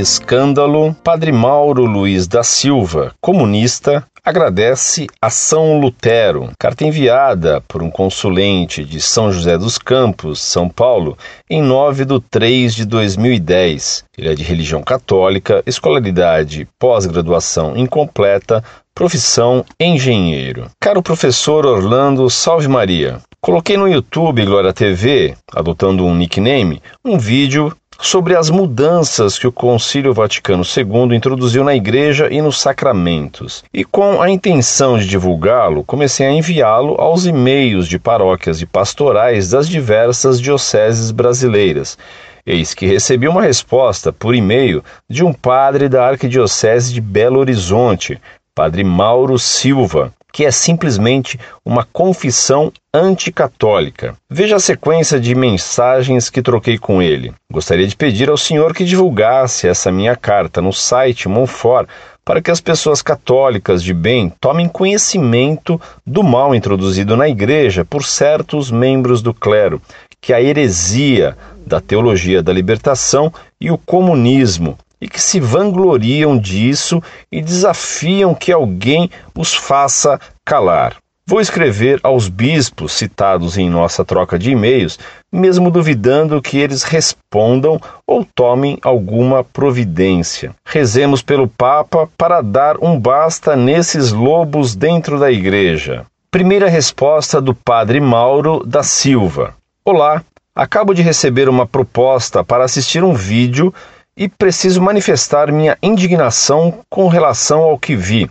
Escândalo, Padre Mauro Luiz da Silva, comunista, agradece a São Lutero. Carta enviada por um consulente de São José dos Campos, São Paulo, em 9 de 3 de 2010. Ele é de religião católica, escolaridade, pós-graduação incompleta, profissão engenheiro. Caro professor Orlando Salve Maria, coloquei no YouTube Glória TV, adotando um nickname, um vídeo sobre as mudanças que o Concílio Vaticano II introduziu na Igreja e nos sacramentos. E com a intenção de divulgá-lo, comecei a enviá-lo aos e-mails de paróquias e pastorais das diversas dioceses brasileiras. Eis que recebi uma resposta por e-mail de um padre da Arquidiocese de Belo Horizonte, Padre Mauro Silva, que é simplesmente uma confissão anticatólica. Veja a sequência de mensagens que troquei com ele. Gostaria de pedir ao senhor que divulgasse essa minha carta no site Monfort para que as pessoas católicas de bem tomem conhecimento do mal introduzido na igreja por certos membros do clero, que a heresia da teologia da libertação e o comunismo e que se vangloriam disso e desafiam que alguém os faça calar. Vou escrever aos bispos citados em nossa troca de e-mails, mesmo duvidando que eles respondam ou tomem alguma providência. Rezemos pelo Papa para dar um basta nesses lobos dentro da igreja. Primeira resposta do Padre Mauro da Silva. Olá, acabo de receber uma proposta para assistir um vídeo e preciso manifestar minha indignação com relação ao que vi.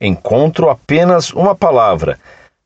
Encontro apenas uma palavra: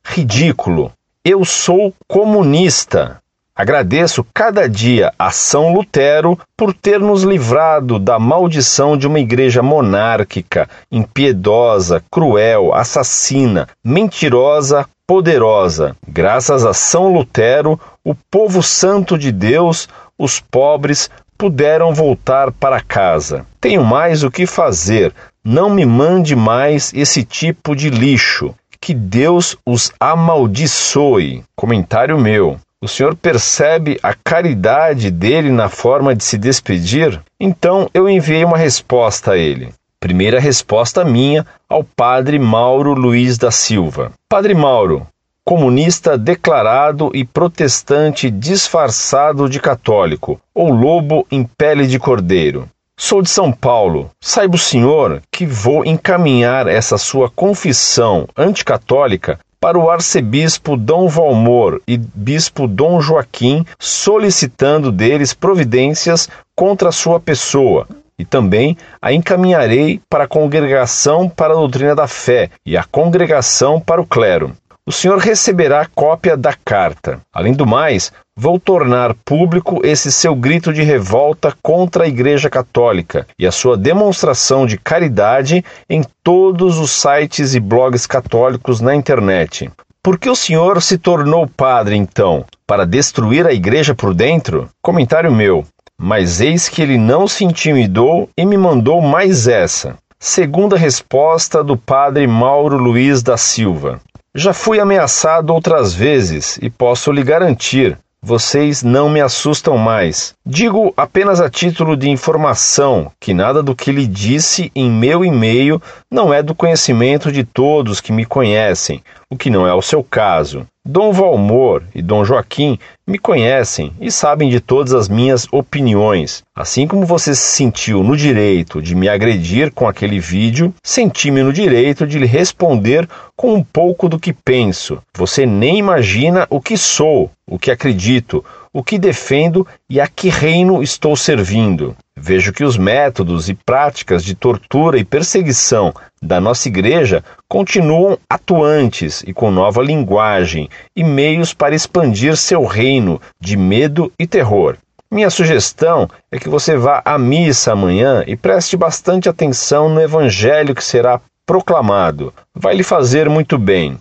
ridículo. Eu sou comunista. Agradeço cada dia a São Lutero por ter nos livrado da maldição de uma igreja monárquica, impiedosa, cruel, assassina, mentirosa, poderosa. Graças a São Lutero, o povo santo de Deus, os pobres, puderam voltar para casa. Tenho mais o que fazer. Não me mande mais esse tipo de lixo. Que Deus os amaldiçoe. Comentário meu. O senhor percebe a caridade dele na forma de se despedir? Então eu enviei uma resposta a ele. Primeira resposta minha ao padre Mauro Luiz da Silva. Padre Mauro, comunista declarado e protestante disfarçado de católico, ou lobo em pele de cordeiro. Sou de São Paulo. Saiba o senhor que vou encaminhar essa sua confissão anticatólica para o arcebispo Dom Valmor e bispo Dom Joaquim, solicitando deles providências contra a sua pessoa, e também a encaminharei para a Congregação para a Doutrina da Fé e a Congregação para o Clero o senhor receberá cópia da carta. Além do mais, vou tornar público esse seu grito de revolta contra a Igreja Católica e a sua demonstração de caridade em todos os sites e blogs católicos na internet. Por que o senhor se tornou padre, então? Para destruir a igreja por dentro? Comentário meu. Mas eis que ele não se intimidou e me mandou mais essa. Segunda resposta do padre Mauro Luiz da Silva. Já fui ameaçado outras vezes e posso lhe garantir, vocês não me assustam mais. Digo apenas a título de informação que nada do que lhe disse em meu e-mail não é do conhecimento de todos que me conhecem, o que não é o seu caso. Dom Valmor e Dom Joaquim me conhecem e sabem de todas as minhas opiniões. Assim como você se sentiu no direito de me agredir com aquele vídeo, senti-me no direito de lhe responder com um pouco do que penso. Você nem imagina o que sou, o que acredito, o que defendo e a que reino estou servindo. Vejo que os métodos e práticas de tortura e perseguição da nossa igreja continuam atuantes e com nova linguagem e meios para expandir seu reino de medo e terror. Minha sugestão é que você vá à missa amanhã e preste bastante atenção no evangelho que será proclamado. Vai lhe fazer muito bem.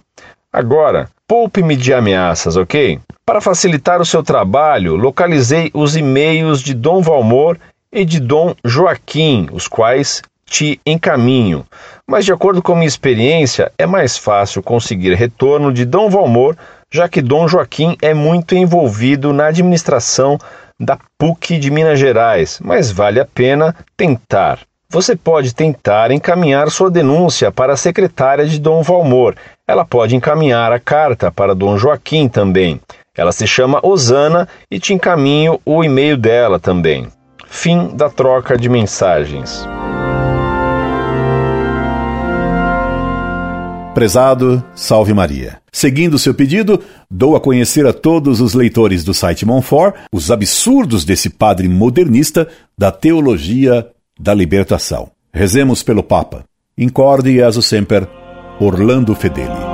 Agora, poupe-me de ameaças, ok? Para facilitar o seu trabalho, localizei os e-mails de Dom Valmor e de Dom Joaquim, os quais te encaminho. Mas, de acordo com minha experiência, é mais fácil conseguir retorno de Dom Valmor, já que Dom Joaquim é muito envolvido na administração da PUC de Minas Gerais, mas vale a pena tentar. Você pode tentar encaminhar sua denúncia para a secretária de Dom Valmor. Ela pode encaminhar a carta para Dom Joaquim também. Ela se chama Osana e te encaminho o e-mail dela também. Fim da troca de mensagens. Prezado, salve Maria. Seguindo seu pedido, dou a conhecer a todos os leitores do site Monfort os absurdos desse padre modernista da teologia da libertação. Rezemos pelo Papa. Incorde e aso semper, Orlando Fedeli.